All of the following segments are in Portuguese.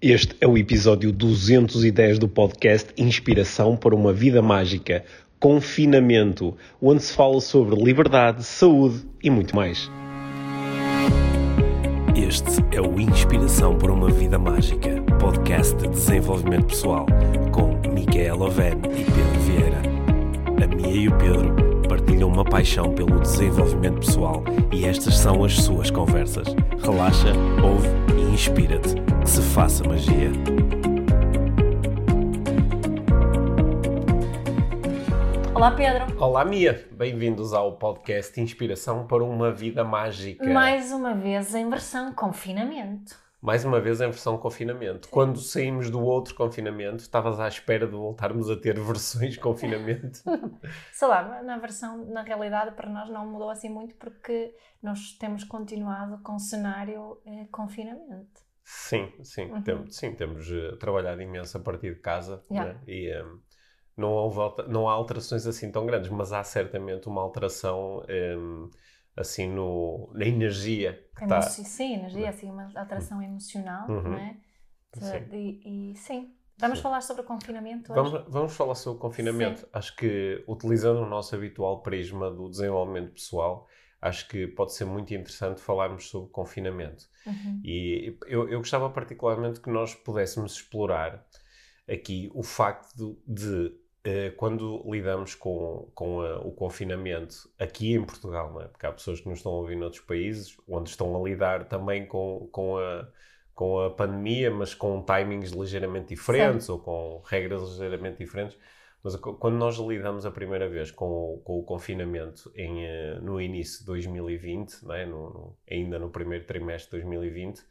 Este é o episódio 210 do podcast Inspiração para uma Vida Mágica Confinamento, onde se fala sobre liberdade, saúde e muito mais. Este é o Inspiração para uma Vida Mágica, podcast de desenvolvimento pessoal, com Micaela Oven e Pedro Vieira. A Mia e o Pedro partilham uma paixão pelo desenvolvimento pessoal e estas são as suas conversas. Relaxa, ouve e inspira-te. Que se faça magia. Olá Pedro. Olá Mia, bem-vindos ao podcast Inspiração para uma Vida Mágica. Mais uma vez em versão confinamento. Mais uma vez em versão confinamento. Quando saímos do outro confinamento, estavas à espera de voltarmos a ter versões confinamento? Sei lá, na versão, na realidade, para nós não mudou assim muito porque nós temos continuado com o cenário eh, confinamento. Sim, sim, Uhum. tem- sim, temos eh, trabalhado imenso a partir de casa Yeah. né? e eh, não, houve não há alterações assim tão grandes, mas há certamente uma alteração eh, assim no, na energia que está. Sim, energia, assim, uma atração emocional, Uhum. não é? De- Sim. E, e sim. Vamos Sim. falar sobre o confinamento hoje? Vamos, vamos falar sobre o confinamento. Acho que, utilizando o nosso habitual prisma do desenvolvimento pessoal, acho que pode ser muito interessante falarmos sobre confinamento. Uhum. E eu, eu gostava particularmente que nós pudéssemos explorar aqui o facto de, quando lidamos com, com a- o confinamento aqui em Portugal, não é? porque há pessoas que nos estão a ouvir noutros países, onde estão a lidar também com, com, a, com a pandemia, mas com timings ligeiramente diferentes ou com regras ligeiramente diferentes. Mas quando nós lidamos a primeira vez com, o- com o confinamento em, eh, no início de 2020, não é? No- no- ainda no primeiro trimestre de 2020,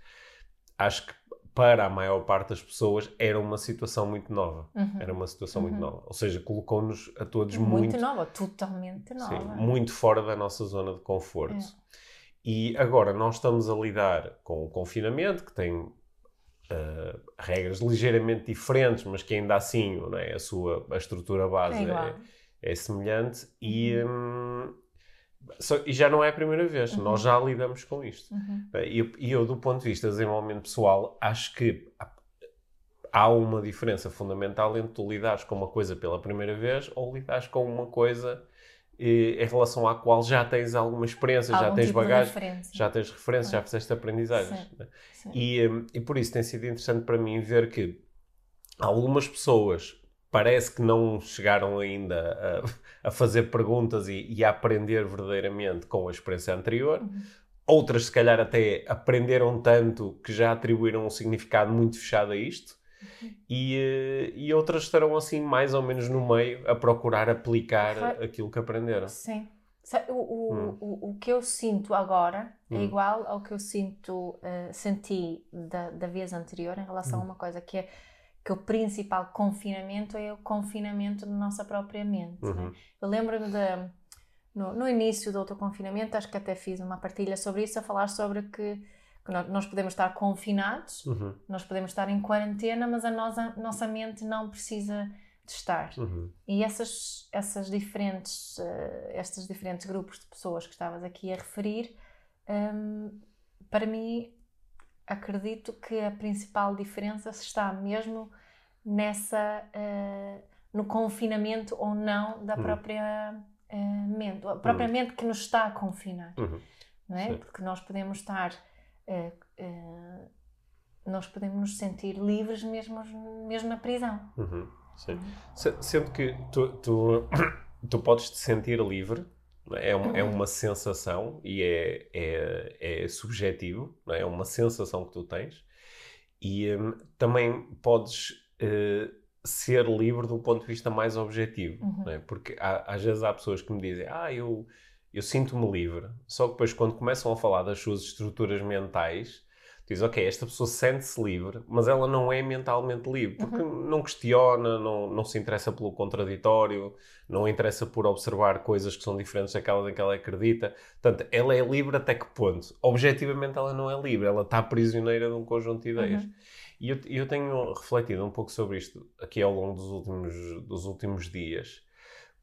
acho que para a maior parte das pessoas era uma situação muito nova. Uhum. Era uma situação muito Uhum. nova. Ou seja, colocou-nos a todos muito, muito, nova, totalmente sim, nova. muito fora da nossa zona de conforto. É. E agora nós estamos a lidar com o confinamento, que tem ah, regras ligeiramente diferentes, mas que ainda assim é? a sua a estrutura base É é, é semelhante e, hum, só- e já não é a primeira vez, Uhum. nós já lidamos com isto. Uhum. E eu, eu, do ponto de vista de desenvolvimento pessoal, acho que há- uma diferença fundamental entre tu lidares com uma coisa pela primeira vez ou lidares com uma coisa eh, em relação à qual já tens alguma experiência, já Algum tens tipo bagagem, já tens referências, já fizeste aprendizagens. Sim. né? Sim. E, hum, e por isso tem sido interessante para mim ver que algumas pessoas parece que não chegaram ainda a, a fazer perguntas e, e a aprender verdadeiramente com a experiência anterior. Uhum. Outras, se calhar, até aprenderam tanto que já atribuíram um significado muito fechado a isto. Uhum. E, eh, e outras estarão assim, mais ou menos no meio, a procurar aplicar aquilo que aprenderam. Sim. O, o, Hum. o, o que eu sinto agora é Hum. igual ao que eu sinto, eh, senti da, da vez anterior em relação a Hum. uma coisa que é que o principal confinamento é o confinamento da nossa própria mente. né? Uhum. Eu lembro-me de, no, no início do outro confinamento, acho que até fiz uma partilha sobre isso, a falar sobre que, que nós, podemos estar confinados, Uhum. nós podemos estar em quarentena, mas a nossa, nossa mente não precisa de estar. Uhum. E essas, essas diferentes, eh, estes diferentes grupos de pessoas que estavas aqui a referir, hum, para mim, acredito que a principal diferença está mesmo nessa, eh, no confinamento ou não da Hum. própria eh, mente, a própria mente que nos está a confinar, Uhum. não é? Sim. Porque nós podemos estar, eh, nós podemos nos sentir livres mesmo, mesmo na prisão. Uhum, sim. Se- Sendo que tu, tu, tu podes te sentir livre, é? Uma, é uma sensação e é, é, é subjetivo, é? é uma sensação que tu tens, e hum, também podes eh, ser livre do ponto de vista mais objetivo, Uhum. é? porque há- às vezes há pessoas que me dizem, ah, eu, eu sinto-me livre, só que depois quando começam a falar das suas estruturas mentais, diz, ok, esta pessoa sente-se livre, mas ela não é mentalmente livre, porque não questiona, não, não se interessa pelo contraditório, não interessa por observar coisas que são diferentes daquelas em que ela acredita. Portanto, ela é livre até que ponto? Objetivamente ela não é livre, ela está prisioneira de um conjunto de ideias. Uhum. E eu, eu tenho refletido um pouco sobre isto aqui ao longo dos últimos, dos últimos dias,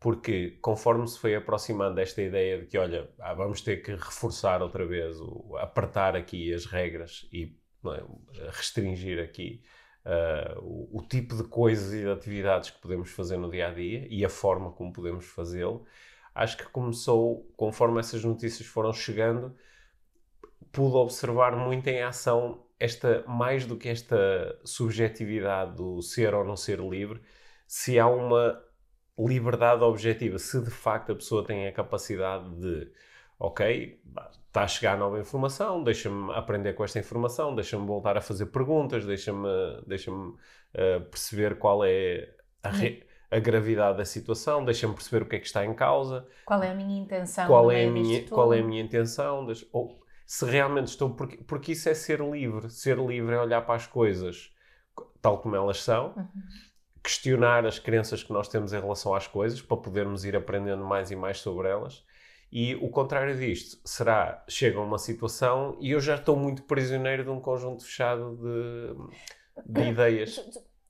porque conforme se foi aproximando desta ideia de que, olha, ah, vamos ter que reforçar outra vez, o, apertar aqui as regras e é? restringir aqui uh, o, o, tipo de coisas e de atividades que podemos fazer no dia a dia e a forma como podemos fazê-lo. Acho que começou, conforme essas notícias foram chegando, pude observar muito em ação esta, mais do que esta subjetividade do ser ou não ser livre, se há uma liberdade objetiva, se de facto a pessoa tem a capacidade de, ok, está a chegar nova informação, deixa-me aprender com esta informação, deixa-me voltar a fazer perguntas, deixa-me deixa uh, perceber qual é a, re, a, gravidade da situação, deixa-me perceber o que é que está em causa. Qual é a minha intenção? Qual, é a minha, qual é a minha intenção? Deixa, ou, se realmente estou. Porque, porque isso é ser livre. Ser livre é olhar para as coisas tal como elas são. Uhum questionar as crenças que nós temos em relação às coisas para podermos ir aprendendo mais e mais sobre elas. E o contrário disto será, chega uma situação e eu já estou muito prisioneiro de um conjunto fechado de, de ideias.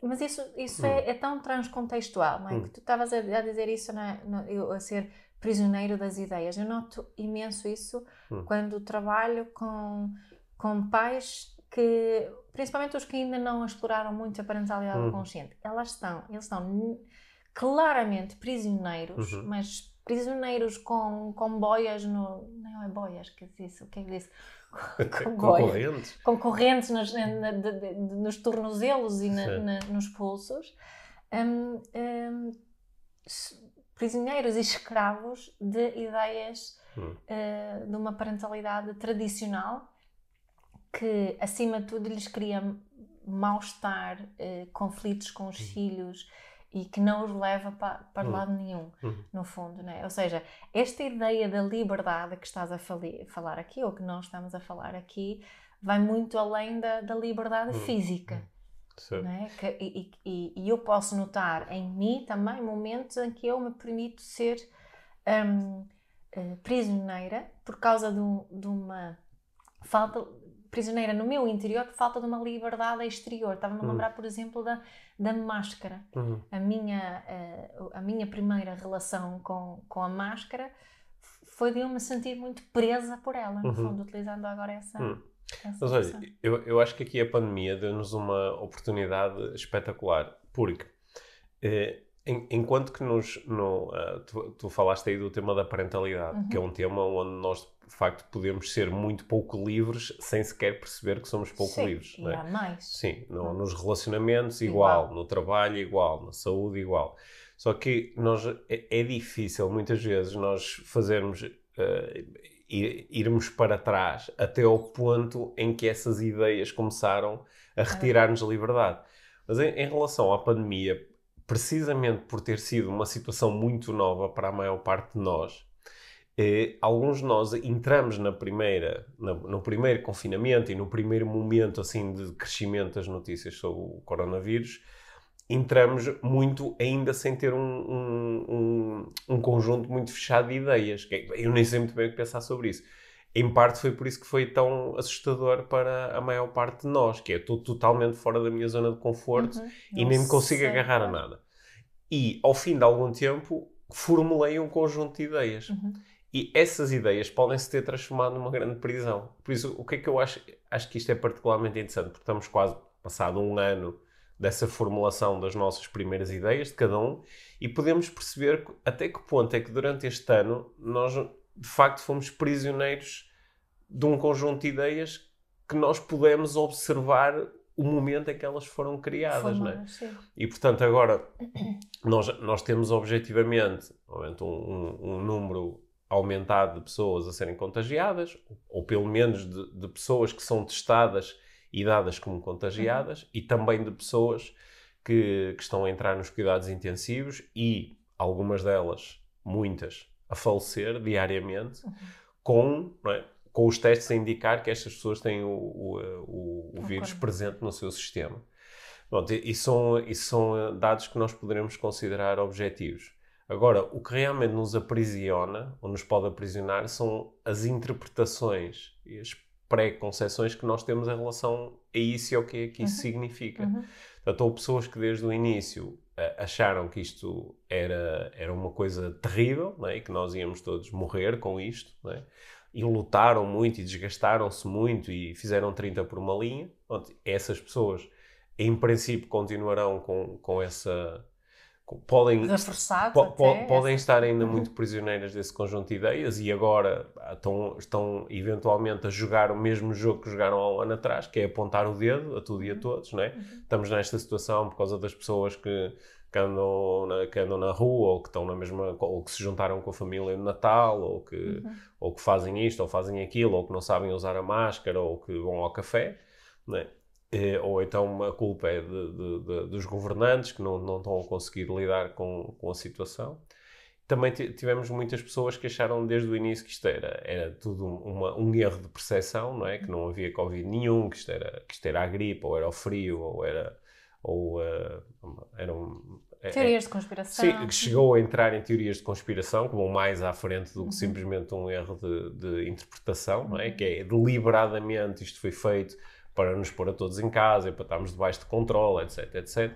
Mas isso, isso hum. é, é, tão transcontextual, não é? Hum. Que tu estavas a, a, dizer isso, na, na, eu, a ser prisioneiro das ideias. Eu noto imenso isso hum. quando trabalho com, com pais que, principalmente os que ainda não exploraram muito a parentalidade uhum. consciente, elas estão, eles estão claramente prisioneiros, uhum. mas prisioneiros com, com boias no. Não é boias, que disse? O que é que disse? Com concorrentes. Concorrentes nos, na, de, de, nos tornozelos e na, na, nos pulsos. Um, um, prisioneiros e escravos de ideias hum. uh, de uma parentalidade tradicional que, acima de tudo, lhes cria mal-estar, uh, conflitos com os uhum. filhos e que não os leva para, para uhum. lado nenhum, uhum. no fundo. Né? Ou seja, esta ideia da liberdade que estás a falar aqui, ou que nós estamos a falar aqui, vai muito além da, da liberdade uhum. física. Né? Que, e, e, e, eu posso notar em mim também momentos em que eu me permito ser um, uh, eh, prisioneira por causa de, um, de uma falta prisioneira no meu interior por falta de uma liberdade exterior. Estava-me a uhum. lembrar, por exemplo, da, da máscara. Uhum. A, minha, a, eh, a minha primeira relação com, com a máscara foi de eu me sentir muito presa por ela, no uhum. fundo, utilizando agora essa. Uhum. essa Mas olha, eu, eu acho que aqui a pandemia deu-nos uma oportunidade espetacular, porque eh, enquanto que nos, no, uh, tu, tu, falaste aí do tema da parentalidade, uhum. que é um tema onde nós de facto podemos ser muito pouco livres sem sequer perceber que somos pouco Sim, livres. E é? há mais. Sim, no, uhum. nos relacionamentos igual, igual, no trabalho igual, na saúde igual. Só que nós, é, é difícil muitas vezes nós fazermos, uh, ir, irmos para trás até ao ponto em que essas ideias começaram a retirar-nos a liberdade. Mas em, em relação à pandemia, precisamente por ter sido uma situação muito nova para a maior parte de nós, eh, alguns de nós entramos na primeira, na, no primeiro confinamento e no primeiro momento assim de crescimento das notícias sobre o coronavírus, entramos muito ainda sem ter um, um, um, um conjunto muito fechado de ideias. É, eu nem sei muito bem o que pensar sobre isso. Em parte foi por isso que foi tão assustador para a maior parte de nós, que é estou totalmente fora da minha zona de conforto uhum. e nem me consigo agarrar a nada. E ao fim de algum tempo formulei um conjunto de ideias. Uhum. E essas ideias podem se ter transformado numa grande prisão. Por isso, o que é que eu acho? Acho que isto é particularmente interessante, porque estamos quase passado um ano dessa formulação das nossas primeiras ideias, de cada um, e podemos perceber até que ponto é que durante este ano nós de facto fomos prisioneiros de um conjunto de ideias que nós pudemos observar o momento em que elas foram criadas, é? E portanto agora nós, nós temos objetivamente um, um, um, número aumentado de pessoas a serem contagiadas, ou pelo menos de, de pessoas que são testadas e dadas como contagiadas, uhum. e também de pessoas que, que estão a entrar nos cuidados intensivos e algumas delas, muitas, a falecer diariamente, uhum. com, é? com os testes a indicar que estas pessoas têm o, o, o, o vírus presente no seu sistema. Pronto, e, são, e são eh, dados que nós poderemos considerar objetivos. Agora, o que realmente nos aprisiona, ou nos pode aprisionar, são as interpretações e as pré-conceições que nós temos em relação a isso e ao que é que isso uhum. significa. Uhum. Portanto, houve pessoas que desde o início acharam que isto era, era uma coisa terrível é? e que nós íamos todos morrer com isto. É? E lutaram muito e desgastaram-se muito e fizeram 30 por uma linha. essas pessoas, em princípio, continuarão com, com essa podem, po, po, podem estar ainda muito prisioneiras desse conjunto de ideias e agora estão, estão eventualmente a jogar o mesmo jogo que jogaram há um ano atrás, que é apontar o dedo a tudo e a uhum. todos, não é? Uhum. Estamos nesta situação por causa das pessoas que, que, andam na, que andam na rua ou que estão na mesma, ou que se juntaram com a família no Natal, ou que, uhum. ou que fazem isto ou fazem aquilo, ou que não sabem usar a máscara, ou que vão ao café, não é? Eh, ou então a culpa é de, de, de, dos governantes que não, não estão a conseguir lidar com, com a situação. Também tivemos muitas pessoas que acharam desde o início que isto era, era tudo uma, um erro de percepção, não é? Que não havia Covid nenhum, que isto era, que isto era a gripe, ou era o frio, ou era. Ou, uh, eram, é, teorias de conspiração. Sim, que chegou a entrar em teorias de conspiração, que vão mais à frente do que uhum. simplesmente um erro de, de interpretação, não é? Uhum. Que é deliberadamente isto foi feito para nos pôr a todos em casa e para estarmos debaixo de controle, etc, etc.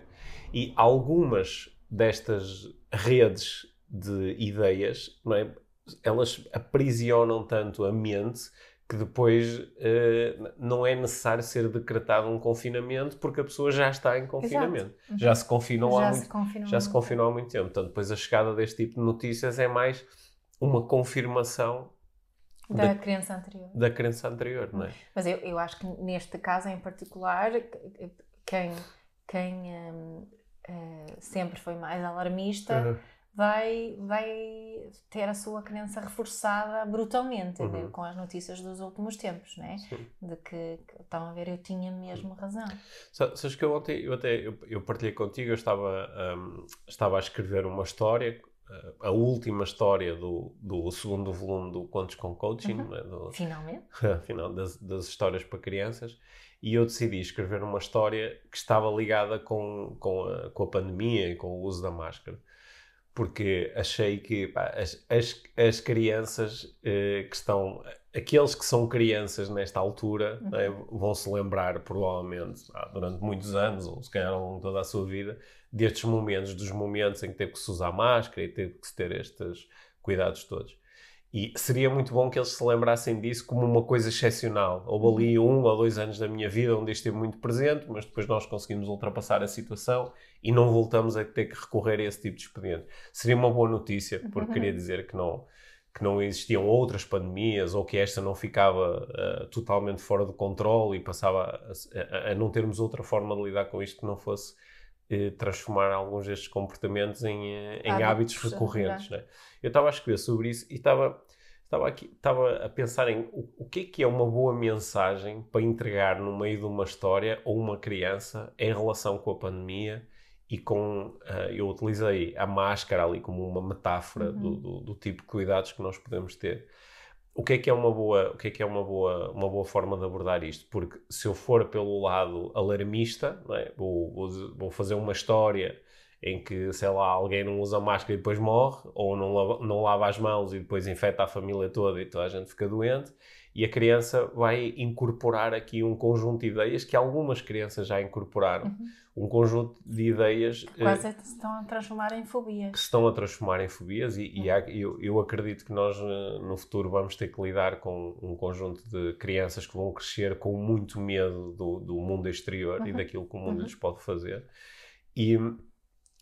E algumas destas redes de ideias, é? elas aprisionam tanto a mente que depois uh, não é necessário ser decretado um confinamento porque a pessoa já está em confinamento. Uhum. Já se confinou já há se muito, confinou já se confinou há muito tempo. Portanto, depois a chegada deste tipo de notícias é mais uma confirmação da, da crença anterior. Da crença anterior, não é? Mas eu, eu acho que neste caso em particular, quem, quem um, uh, eh, sempre foi mais alarmista uhum. vai, vai ter a sua crença reforçada brutalmente uhum. com as notícias dos últimos tempos, não é? De que, que, estão a ver, eu tinha mesmo razão. Sabes que eu ontem, eu até eu, eu partilhei contigo, eu estava, um, estava a escrever uma história a última história do, do segundo volume do Contos com Coaching. Uhum. Né, do, Finalmente. final das, das histórias para crianças. E eu decidi escrever uma história que estava ligada com, com, a, com a pandemia e com o uso da máscara. Porque achei que pá, as, as, as crianças eh, que estão aqueles que são crianças nesta altura uhum. né, vão se lembrar, provavelmente, durante muitos anos, ou se calhar ao longo de toda a sua vida, destes momentos, dos momentos em que teve que se usar máscara e teve que se ter estes cuidados todos. E seria muito bom que eles se lembrassem disso como uma coisa excepcional. Houve ali uhum. um ou dois anos da minha vida onde isto esteve muito presente, mas depois nós conseguimos ultrapassar a situação e não voltamos a ter que recorrer a esse tipo de expediente. Seria uma boa notícia, porque uhum. queria dizer que não, que não existiam outras pandemias ou que esta não ficava uh, totalmente fora de controle e passava a, a, a, não termos outra forma de lidar com isto que não fosse uh, transformar alguns destes comportamentos em, uh, em hábitos, recorrentes. Né? Eu estava a escrever sobre isso e estava, estava, aqui, estava a pensar em o, o que é que é uma boa mensagem para entregar no meio de uma história ou uma criança em relação com a pandemia e com uh, eu utilizei a máscara ali como uma metáfora uhum. do, do, do, tipo de cuidados que nós podemos ter. O que é que é uma boa, o que é que é uma boa, uma boa forma de abordar isto? Porque se eu for pelo lado alarmista, é? vou, vou, vou, fazer uma história em que, sei lá, alguém não usa máscara e depois morre, ou não lava, não lava as mãos e depois infecta a família toda e toda a gente fica doente, e a criança vai incorporar aqui um conjunto de ideias que algumas crianças já incorporaram. Uhum um conjunto de ideias quase uh, se estão a transformar em fobias que se estão a transformar em fobias e, e há, eu, eu, acredito que nós uh, no futuro vamos ter que lidar com um conjunto de crianças que vão crescer com muito medo do, do mundo exterior uhum. e daquilo que o mundo uhum. lhes pode fazer e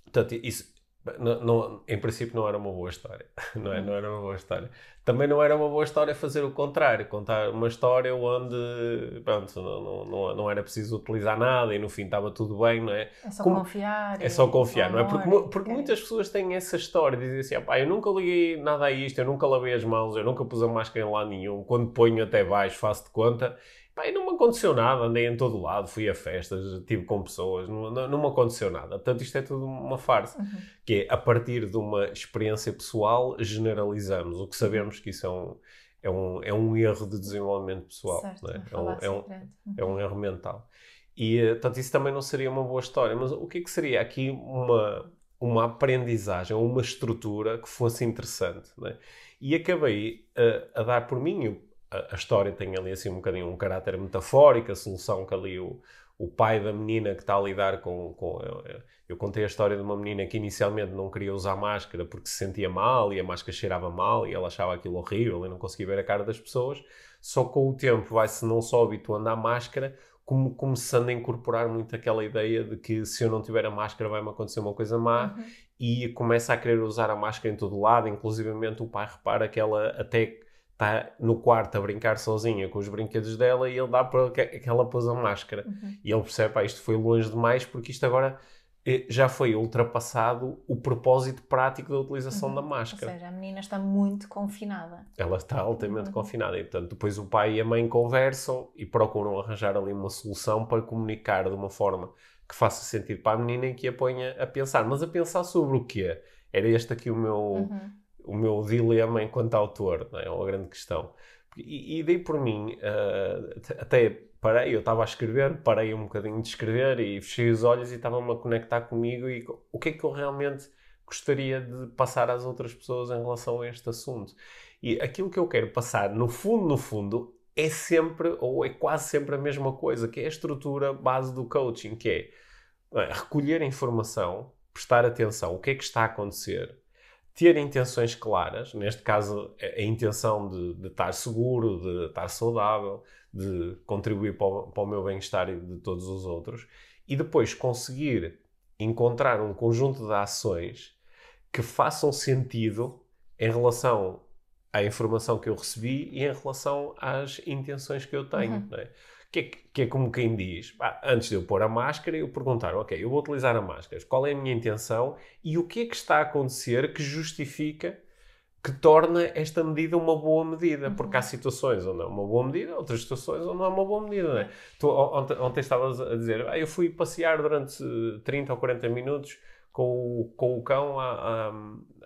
portanto isso não, não, em princípio não era uma boa história, não, é? não era uma boa história. Também não era uma boa história fazer o contrário, contar uma história onde pronto, não, não, não era preciso utilizar nada e no fim estava tudo bem, não é? É só Como, confiar. É só confiar, não é? Porque, porque muitas pessoas têm essa história, dizem assim, ah, eu nunca liguei nada a isto, eu nunca lavei as mãos, eu nunca pus a máscara em lado nenhum, quando ponho até baixo faço de conta Não me aconteceu nada, andei em todo lado, fui a festas, estive com pessoas, não, não, não, me aconteceu nada. Portanto, isto é tudo uma farsa. Uhum. Que é, a partir de uma experiência pessoal, generalizamos. O que sabemos que isso é um, é um, é um erro de desenvolvimento pessoal. Certo, é? É, um, é, um, é um erro mental. E, eh, portanto, isso também não seria uma boa história. Mas o que é que seria aqui uma, uma aprendizagem, uma estrutura que fosse interessante? É? E acabei a, a dar por mim, a, história tem ali assim um bocadinho um caráter metafórico, a solução que ali o, o pai da menina que está a lidar com. com eu, eu, contei a história de uma menina que inicialmente não queria usar máscara porque se sentia mal e a máscara cheirava mal e ela achava aquilo horrível e não conseguia ver a cara das pessoas. Só com o tempo vai-se não só habituando à máscara, como, começando a incorporar muito aquela ideia de que se eu não tiver a máscara vai-me acontecer uma coisa má Uhum. e começa a querer usar a máscara em todo lado, inclusivamente o pai repara que ela até está no quarto a brincar sozinha com os brinquedos dela e ele dá para que, ela pôs a máscara. Uhum. E ele percebe, pá, isto foi longe demais porque isto agora eh, já foi ultrapassado o propósito prático da utilização Uhum. da Ou máscara. seja, a menina está muito confinada. Ela está altamente Uhum. confinada e, portanto, depois o pai e a mãe conversam e procuram arranjar ali uma solução para comunicar de uma forma que faça sentido para a menina e que a ponha a pensar. Mas a pensar sobre o quê? Era este aqui o meu, Uhum. O meu dilema enquanto autor, não é? É uma grande questão. E, e dei por mim, t- até parei, eu estava a escrever, parei um bocadinho de escrever e fechei os olhos e estava-me a conectar comigo e o que é que eu realmente gostaria de passar às outras pessoas em relação a este assunto. E aquilo que eu quero passar, no fundo, no fundo, é sempre, ou é quase sempre a mesma coisa, que é a estrutura base do coaching, que é eh, recolher informação, prestar atenção, o que é que está a acontecer, ter intenções claras, neste caso a, intenção de, de estar seguro, de estar saudável, de contribuir para o, para o meu bem-estar e de todos os outros, e depois conseguir encontrar um conjunto de ações que façam sentido em relação à informação que eu recebi e em relação às intenções que eu tenho. Uhum. é? Que, é, que é como quem diz, pá, antes de eu pôr a máscara, eu perguntar, ok, eu vou utilizar a máscara, qual é a minha intenção e o que é que está a acontecer que justifica, que torna esta medida uma boa medida, porque há situações onde é uma boa medida, outras situações onde não é uma boa medida. Não é? Tu, ontem, ontem estavas a dizer, ah, eu fui passear durante eh, 30 ou 40 minutos com o, com o cão à-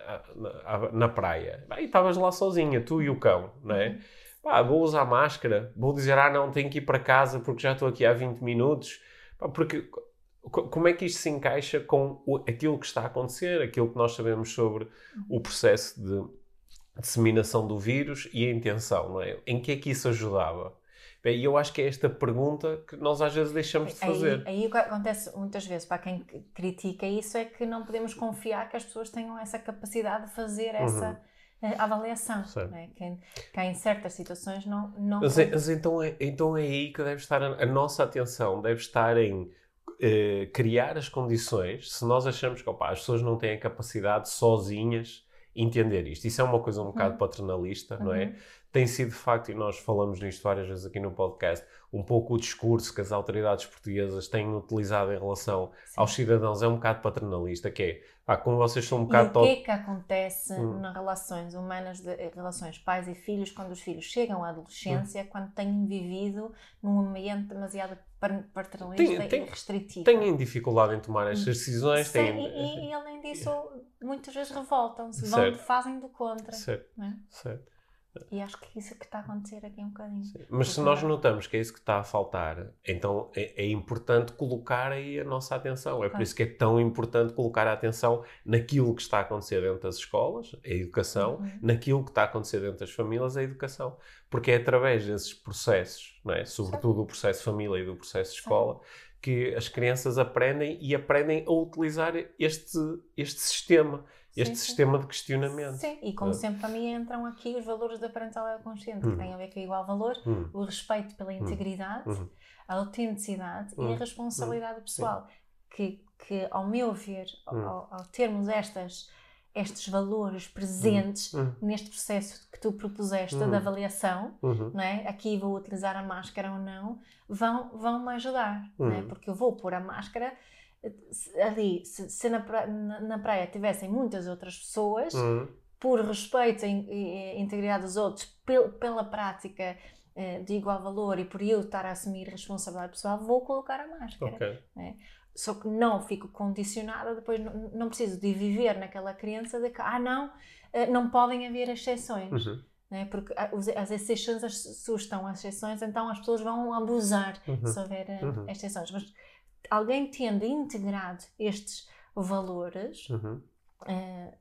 à- à- na praia. Ah, E estavas lá sozinha, tu e o cão, não é? Pá, vou usar máscara, vou dizer, ah não, tenho que ir para casa porque já estou aqui há 20 minutos. Pá, porque co- como é que isto se encaixa com o- aquilo que está a acontecer, aquilo que nós sabemos sobre o processo de disseminação do vírus e a intenção, não é? Em que é que isso ajudava? E eu acho que é esta pergunta que nós às vezes deixamos de fazer. Aí, aí o que acontece muitas vezes para quem critica isso é que não podemos confiar que as pessoas tenham essa capacidade de fazer essa eh, avaliação. Uhum. Certo. não é? que, que em certas situações não. não Mas, é- mas então, é, então é aí que deve estar a, a nossa atenção, deve estar em eh, criar as condições, se nós achamos que opa, as pessoas não têm a capacidade sozinhas entender isto. Isso é uma coisa um bocado Uhum. paternalista, não é? Uhum. Tem sido de facto, e nós falamos nisto várias vezes aqui no podcast, um pouco o discurso que as autoridades portuguesas têm utilizado em relação Sim. aos cidadãos é um bocado paternalista, que é, ah, como vocês são um E bocado... o to- que é que acontece Hum. nas relações humanas, de, relações pais e filhos, quando os filhos chegam à adolescência, quando têm vivido num ambiente demasiado paternalista Tem- e restritivo? Têm dificuldade em tomar estas decisões, Sim, têm... e, e- e além disso, muitas vezes revoltam-se, fazem do contra. Certo, é? certo. E acho que isso é que está a acontecer aqui um bocadinho. Mas se nós notamos que é isso que está a faltar, então é, é importante colocar aí a nossa atenção. É por Claro. isso que é tão importante colocar a atenção naquilo que está a acontecer dentro das escolas, a educação, Uhum. naquilo que está a acontecer dentro das famílias, a educação. Porque é através desses processos, não é? sobretudo o processo família e do processo escola, que as crianças aprendem e aprendem a utilizar este, este sistema, este Sim, sim. sistema de questionamento. Sim, e como Ah. sempre para mim entram aqui os valores da parentalidade consciente, Uhum. que têm a ver com o igual valor, Hum, o respeito pela integridade, Uhum. a autenticidade e a responsabilidade pessoal. Que, que, ao meu ver, ao- ao, termos estas, estes valores presentes Uhum. neste processo que tu propuseste Uhum. de avaliação, Uhum. não é? aqui vou utilizar a máscara ou não, vão, vão me ajudar, não é? Uhum. porque eu vou pôr a máscara ali, se, se na, pra- na, na praia tivessem muitas outras pessoas, Uhum. por respeito e- integridade dos outros, pel- pela prática eh, de igual valor e por eu estar a assumir responsabilidade pessoal, vou colocar a máscara. Ok. Só que não fico condicionada, depois não, não preciso de viver naquela crença de que, ah, não, eh, não podem haver exceções. Uhum. né? Porque a- os- as exceções assustam as exceções, então as pessoas vão abusar Uhum. se houver eh, Uhum. exceções. Mas alguém tendo integrado estes valores, Uhum. eh,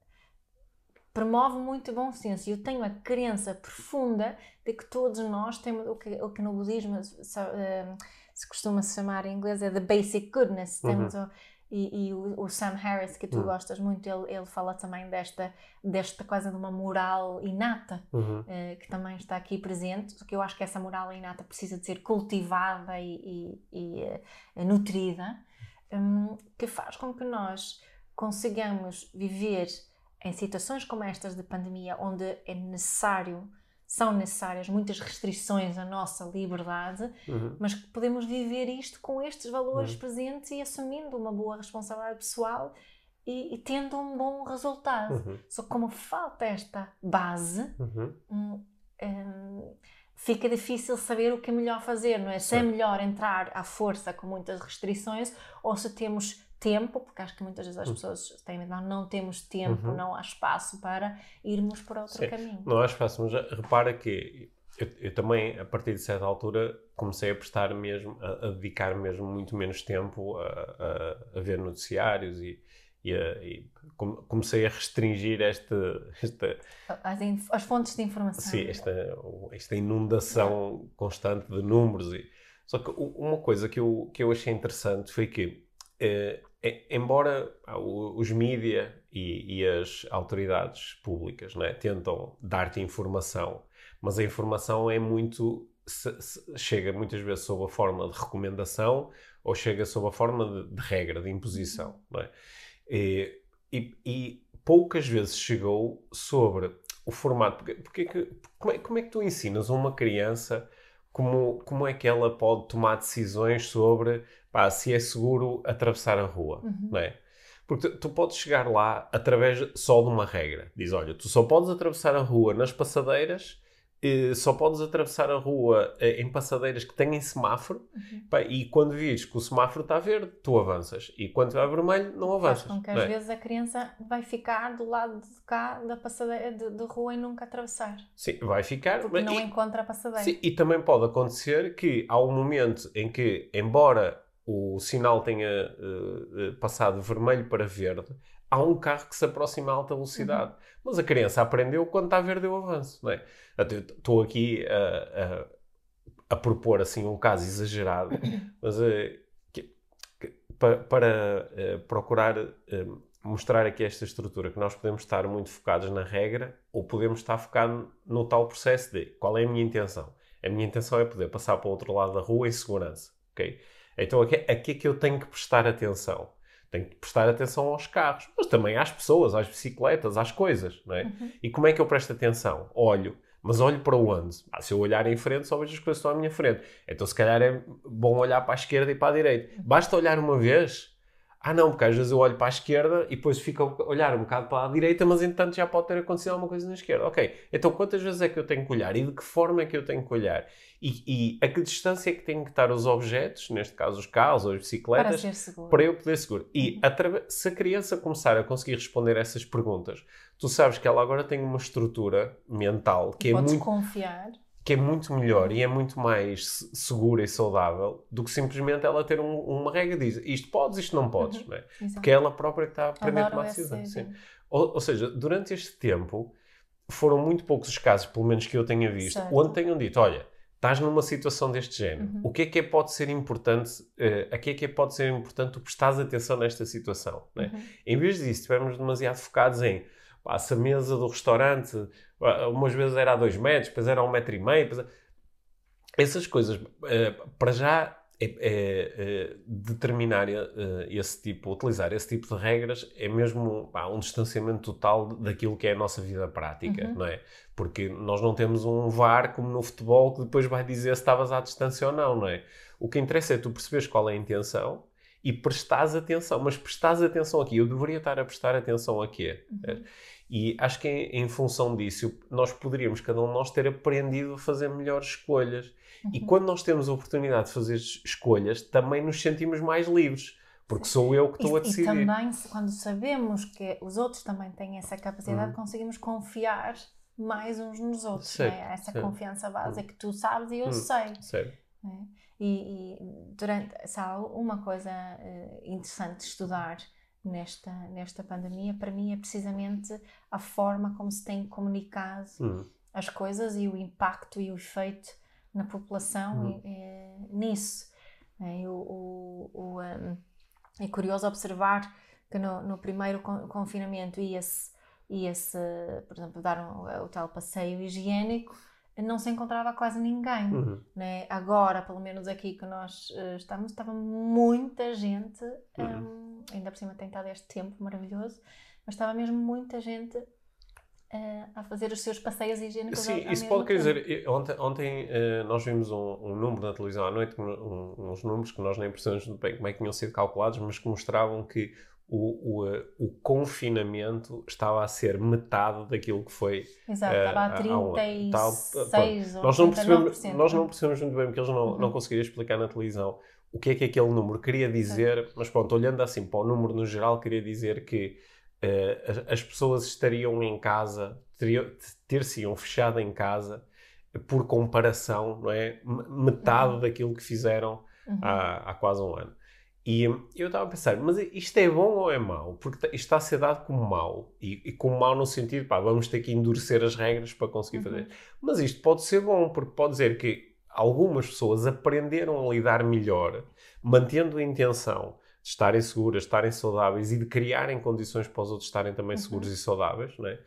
promove muito bom senso. Eu tenho a crença profunda de que todos nós temos o que, o que no budismo se, eh, se costuma chamar em inglês é the basic goodness. Uhum. Temos o- e, e o, o, Sam Harris, que tu uhum. gostas muito, ele, ele fala também desta, desta coisa de uma moral inata, uhum. uh, que também está aqui presente, que eu acho que essa moral inata precisa de ser cultivada e, e, e uh, nutrida, um, que faz com que nós consigamos viver em situações como estas de pandemia, onde é necessário são necessárias muitas restrições à nossa liberdade, uhum. mas que podemos viver isto com estes valores uhum. presentes e assumindo uma boa responsabilidade pessoal e, e tendo um bom resultado. Uhum. Só como falta esta base, uhum. um, um, fica difícil saber o que é melhor fazer, não é? Se é melhor entrar à força com muitas restrições ou se temos tempo, porque acho que muitas vezes as hum. pessoas têm medo, não, não temos tempo, uhum. não há espaço para irmos por outro Sim, caminho. Não há espaço, mas repara que eu, eu, também, a partir de certa altura, comecei a prestar mesmo, a, a dedicar mesmo muito menos tempo a, a, a ver noticiários e, e, e, comecei a restringir esta, esta as, as, fontes de informação. Sim, esta, esta inundação constante de números. E, só que uma coisa que eu, que eu achei interessante foi que eh, é, embora os mídia e, e, as autoridades públicas né, tentam dar-te informação, mas a informação é muito. Se, se, chega muitas vezes sob a forma de recomendação ou chega sob a forma de, de regra, de imposição. Não é? e, e, e, poucas vezes chegou sobre o formato. Porque, porque, como, é, como é que tu ensinas a uma criança como, como é que ela pode tomar decisões sobre pá, se é seguro atravessar a rua, uhum. não é? Porque tu, tu, podes chegar lá através só de uma regra. Diz, olha, tu só podes atravessar a rua nas passadeiras, eh, só podes atravessar a rua eh, em passadeiras que têm semáforo, uhum. pá, e quando vires que o semáforo está verde, tu avanças. E quando está vermelho, não avanças. Faz com que às é? vezes a criança vai ficar do lado de cá da passadeira de, de rua e nunca atravessar. Sim, vai ficar. Porque mas, não e, encontra a passadeira. Sim, e também pode acontecer que há um momento em que, embora o sinal tenha uh, passado vermelho para verde, há um carro que se aproxima a alta velocidade. Uhum. Mas a criança aprendeu quando está verde eu avanço. Não é? Estou aqui a, a, a, propor assim um caso exagerado, mas uh, que, que, para, para uh, procurar mostrar aqui esta estrutura, que nós podemos estar muito focados na regra ou podemos estar focados no tal processo de qual é a minha intenção. A minha intenção é poder passar para o outro lado da rua em segurança. ok? Então aqui, aqui é que eu tenho que prestar atenção. Tenho que prestar atenção aos carros, mas também às pessoas, às bicicletas, às coisas, não é? Uhum. E como é que eu presto atenção? Olho, mas olho para onde? Ah, se eu olhar em frente, só vejo as coisas que estão à minha frente. Então, se calhar é bom olhar para a esquerda e para a direita. Uhum. Basta olhar uma vez ah, não, porque às vezes eu olho para a esquerda e depois fico a olhar um bocado para a direita, mas entanto já pode ter acontecido alguma coisa na esquerda. Ok, então quantas vezes é que eu tenho que olhar e de que forma é que eu tenho que olhar? E, e a que distância é que têm que estar os objetos, neste caso os carros ou as bicicletas, para, para eu poder seguro? E uhum. se a criança começar a conseguir responder essas perguntas, tu sabes que ela agora tem uma estrutura mental que é Podes muito. confiar que é muito melhor e é muito mais segura e saudável do que simplesmente ela ter um, uma regra diz isto podes, isto não podes, uhum, não é? porque é ela própria que está a aprender a tomar decisão. Ou, ou, seja, durante este tempo foram muito poucos os casos, pelo menos que eu tenha visto, certo. onde tenham dito, olha, estás numa situação deste género, uhum. o que é que é, pode ser importante, uh, a que é que é, pode ser importante tu prestares atenção nesta situação, é? Uhum. Em vez disso, estivermos demasiado focados em se a mesa do restaurante umas vezes era a 2 metros, depois era a 1 um metro e meio. Depois... Essas coisas, uh, para já, é, é, é determinar uh, esse tipo, utilizar esse tipo de regras é mesmo pá, um distanciamento total daquilo que é a nossa vida prática, uhum. não é? Porque nós não temos um VAR como no futebol que depois vai dizer se estavas à distância ou não, não é? O que interessa é tu perceberes qual é a intenção e prestares atenção. Mas prestares atenção aqui. Eu deveria estar a prestar atenção aqui. Uhum. E acho que em, em, função disso, nós poderíamos, cada um de nós, ter aprendido a fazer melhores escolhas. Uhum. E quando nós temos a oportunidade de fazer escolhas, também nos sentimos mais livres. Porque sou eu que estou a decidir. E também, quando sabemos que os outros também têm essa capacidade, uhum. conseguimos confiar mais uns nos outros. Né? Essa certo. confiança base uhum. que tu sabes e eu uhum. sei. Certo. Né? E, e, durante, sabe, uma coisa uh, interessante de estudar nesta, nesta pandemia, para mim, é precisamente a forma como se tem comunicado uhum. as coisas e o impacto e o efeito na população uhum. e, e, nisso. É, o, o, o, um, É curioso observar que no, no primeiro confinamento ia-se, ia-se, por exemplo, dar um, o tal passeio higiênico, não se encontrava quase ninguém. Uhum. Né? Agora, pelo menos aqui que nós uh, estamos, estava muita gente, uhum. um, ainda por cima tem estado este tempo maravilhoso, mas estava mesmo muita gente uh, a fazer os seus passeios higiênicos. Sim, ao, isso pode querer dizer. Ontem, ontem uh, nós vimos um, um, número na televisão à noite, um, uns números que nós nem percebemos bem como é que tinham sido calculados, mas que mostravam que o, o, o, confinamento estava a ser metade daquilo que foi. Exato, uh, estava a 36 ou nós não percebemos Nós não percebemos muito bem, porque eles não, uhum. não conseguiram explicar na televisão o que é que aquele número queria dizer, mas pronto, olhando assim para o número no geral, queria dizer que uh, as, as, pessoas estariam em casa, ter-se-iam fechado em casa, por comparação, não é? Metade uhum. daquilo que fizeram uhum. há, há quase um ano. E eu estava a pensar, mas isto é bom ou é mau? Porque isto está a ser dado como mau. E, e como mau no sentido, pá, vamos ter que endurecer as regras para conseguir uhum. fazer. Mas isto pode ser bom, porque pode dizer que algumas pessoas aprenderam a lidar melhor, mantendo a intenção de estarem seguras, de estarem saudáveis e de criarem condições para os outros estarem também uhum. seguros e saudáveis, não é?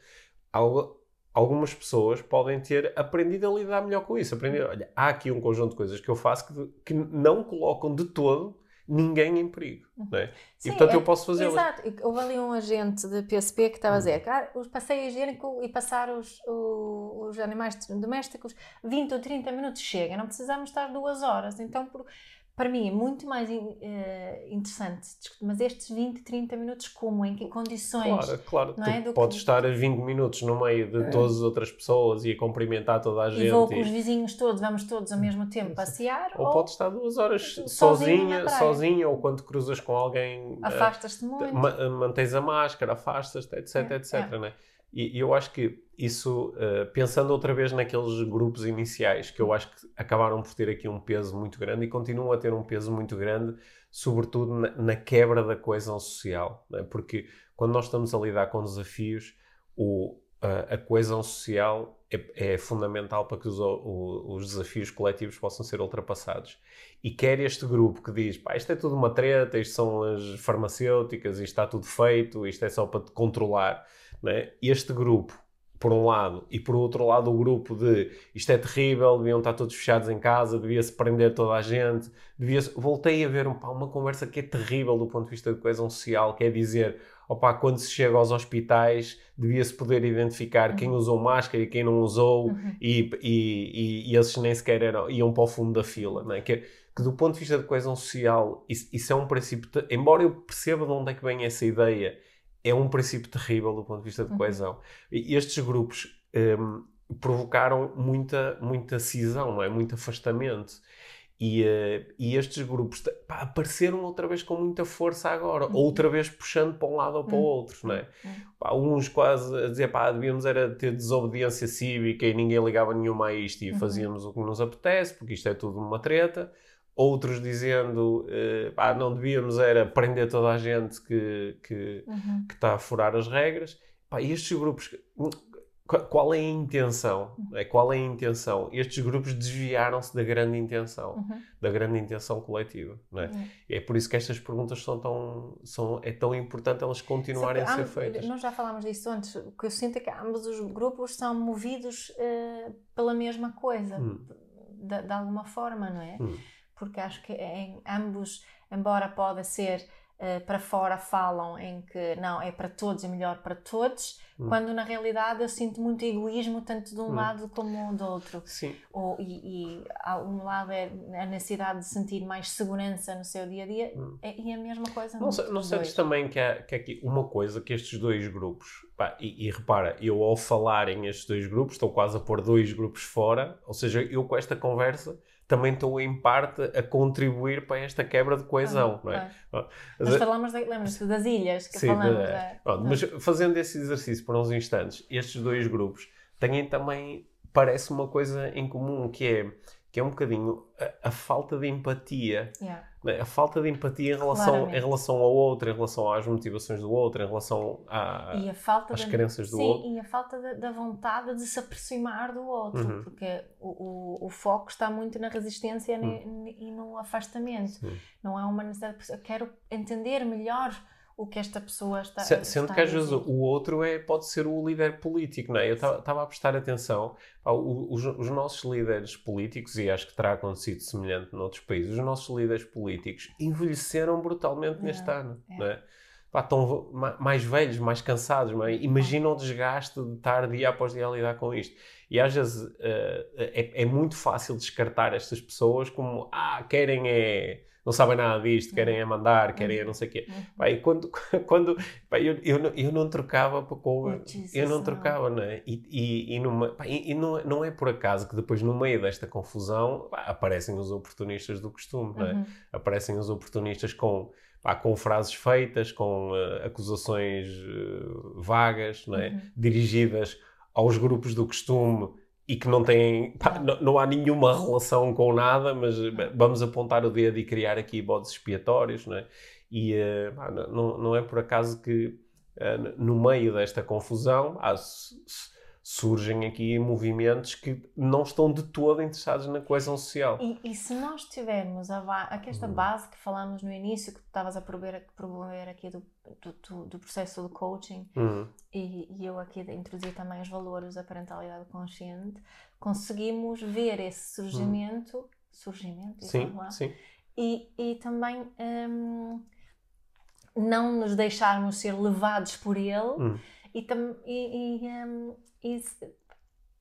algumas pessoas podem ter aprendido a lidar melhor com isso. Aprendido, olha, há aqui um conjunto de coisas que eu faço que, que não colocam de todo ninguém em perigo. Uhum. Não é? Sim, e portanto é, eu posso fazê-las. Exato. Houve ali um agente de PSP que estava a dizer que ah, os passeio higiênico e passar os, os, os animais domésticos 20 ou 30 minutos chega, não precisamos estar duas horas. Então, por, para mim é muito mais uh, interessante, mas estes 20, 30 minutos como, em que condições? Claro, claro, não é? tu podes que... estar a 20 minutos no meio de é. todas as outras pessoas e a cumprimentar toda a gente. E vou com e... os vizinhos todos, vamos todos ao mesmo tempo passear. Ou, ou podes estar duas horas sozinha, sozinha, ou quando cruzas com alguém... Eh, Afastas-te muito. mantens a máscara, afastas-te, etc, é, etc, é. Né? E, eu acho que isso, uh, pensando outra vez naqueles grupos iniciais, que eu acho que acabaram por ter aqui um peso muito grande e continuam a ter um peso muito grande, sobretudo na, na quebra da coesão social. Né? Porque quando nós estamos a lidar com desafios, o, a, a coesão social é, é, fundamental para que os, o, os, desafios coletivos possam ser ultrapassados. E quer este grupo que diz, pá, isto é tudo uma treta, isto são as farmacêuticas, isto está tudo feito, isto é só para te controlar né? Este grupo, por um lado, e por outro lado, o grupo de isto é terrível, deviam estar todos fechados em casa, devia-se prender toda a gente. Devia Voltei a ver um, pá, uma conversa que é terrível do ponto de vista de coesão social, que é dizer opa, quando se chega aos hospitais, devia-se poder identificar uhum. quem usou máscara e quem não usou, uhum. e, e, e, e, esses nem sequer eram, iam para o fundo da fila. Né? Que, que do ponto de vista de coesão social, isso, isso é um princípio. Embora eu perceba de onde é que vem essa ideia é um princípio terrível do ponto de vista de uhum. coesão. E estes grupos um, provocaram muita, muita cisão, não é? muito afastamento. E, uh, e estes grupos pá, apareceram outra vez com muita força agora, uhum. outra vez puxando para um lado ou para o uhum. outro, não é? Uhum. Pá, uns quase a dizer, pá, devíamos era ter desobediência cívica e ninguém ligava nenhuma a isto e uhum. fazíamos o que nos apetece, porque isto é tudo uma treta outros dizendo pá, não devíamos era prender toda a gente que, que, uhum. que está a furar as regras. Pá, e estes grupos, qual é a intenção? Uhum. É, qual é a intenção? Estes grupos desviaram-se da grande intenção, uhum. da grande intenção coletiva. É? Uhum. é por isso que estas perguntas são tão, são, é tão importante elas continuarem a ser feitas. Nós já falámos disso antes. O que eu sinto é que ambos os grupos são movidos uh, pela mesma coisa, hum. de, de, alguma forma, não é? Hum porque acho que em ambos, embora possa ser uh, para fora falam em que não, é para todos, é melhor para todos, hum. quando na realidade eu sinto muito egoísmo tanto de um hum. lado como do outro. Sim. Ou, e, e um lado é a necessidade de sentir mais segurança no seu dia a dia hum. é, e a mesma coisa Não, sei, não sentes também que há, que há aqui uma coisa que estes dois grupos, pá, e, e repara, eu ao falar em estes dois grupos, estou quase a pôr dois grupos fora, ou seja, eu com esta conversa também estou em parte a contribuir para esta quebra de coesão, ah, não é? Ah. Nós falamos, lembras-te das ilhas que Sim, falamos. É. Pronto, mas fazendo esse exercício por uns instantes, estes dois grupos têm também, parece uma coisa em comum, que é que é um bocadinho a, a falta de empatia. Yeah. né? A falta de empatia em relação, em relação ao outro, em relação às motivações do outro, em relação à, e a falta às da, crenças do sim, outro. e a falta da, da vontade de se aproximar do outro, Uhum. porque o, o, o foco está muito na resistência Hum. ne- e no afastamento. Sim. Não é uma necessidade. de- Eu quero entender melhor o que esta pessoa está, Se- Sendo está que às vezes o outro é, pode ser o líder político, não é? Eu estava a prestar atenção, os, os nossos líderes políticos, e acho que terá acontecido semelhante noutros países, os nossos líderes políticos envelheceram brutalmente neste É, ano, é. não é? Pá, estão ma- mais velhos, mais cansados, não é? Imagina o desgaste de estar dia após dia a lidar com isto. E às vezes eh, é, é muito fácil descartar estas pessoas como, ah, querem é... Não sabem nada disto, querem é mandar, querem é não sei o quê. Uhum. Pá, e quando, quando pá, eu, eu, não, eu não trocava pá, com. Oh, eu não trocava, não é? E, e, e, numa- pá, e- e não, é- não é por acaso que depois, no meio desta confusão, pá, aparecem os oportunistas do costume, é? Uhum. Aparecem os oportunistas com, pá, com frases feitas, com eh, acusações eh, vagas, não é? Uhum. Dirigidas aos grupos do costume e que não têm, pá, Não. não, há nenhuma relação com nada, mas eh, vamos apontar o dedo e criar aqui bodes expiatórios, não é? E eh, não- não, é por acaso que eh, no meio desta confusão há- surgem aqui movimentos que não estão de todo interessados na coesão social. E, e se nós tivermos a, aqui esta Uhum. base que falamos no início, que tu estavas a promover, promover aqui do, do, do- do processo de coaching, Uhum. e, e eu aqui introduzi também os valores da parentalidade consciente, conseguimos ver esse surgimento, surgimento, Sim, lá, sim. e, e também hum, não nos deixarmos ser levados por ele. E, tam- e- e, hum, e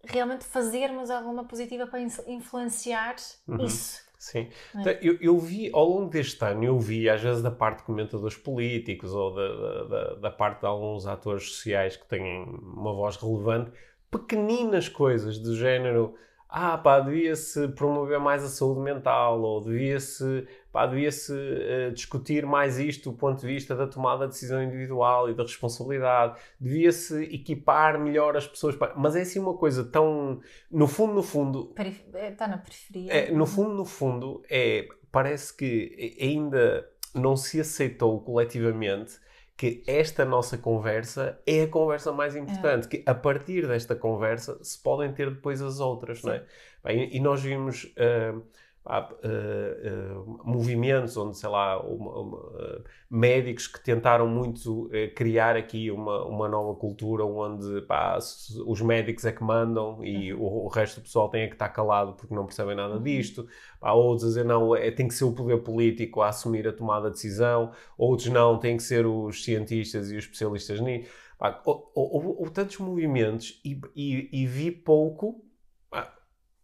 realmente fazermos alguma positiva para in- influenciar Uhum. isso. Sim. É. Então, Eu, eu vi, ao longo deste ano, eu vi, às vezes, da parte de comentadores políticos ou da, da- da, da parte de alguns atores sociais que têm uma voz relevante, pequeninas coisas do género. Ah, pá, devia-se promover mais a saúde mental, ou devia-se pá, devia-se eh, discutir mais isto do ponto de vista da tomada de decisão individual e da responsabilidade, devia-se equipar melhor as pessoas. Mas é assim uma coisa tão. No fundo, no fundo, Perif- Está na periferia. é, no fundo, no fundo, é, parece que ainda não se aceitou coletivamente que esta nossa conversa é a conversa mais importante, que a partir desta conversa se podem ter depois as outras, não é? Bem, e nós vimos ah, pá, ah, ah, movimentos onde, sei lá, uma- uma, ah, médicos que tentaram muito criar aqui uma, uma nova cultura onde pá, os médicos é que mandam e o, o resto do pessoal tem é que estar calado porque não percebem nada Uhum. disto. Pá, outros a dizer não, é, tem que ser o poder político a assumir a tomada de decisão. Outros não, tem que ser os cientistas e os especialistas nisso. Houve tantos movimentos e, e- e vi pouco, pá,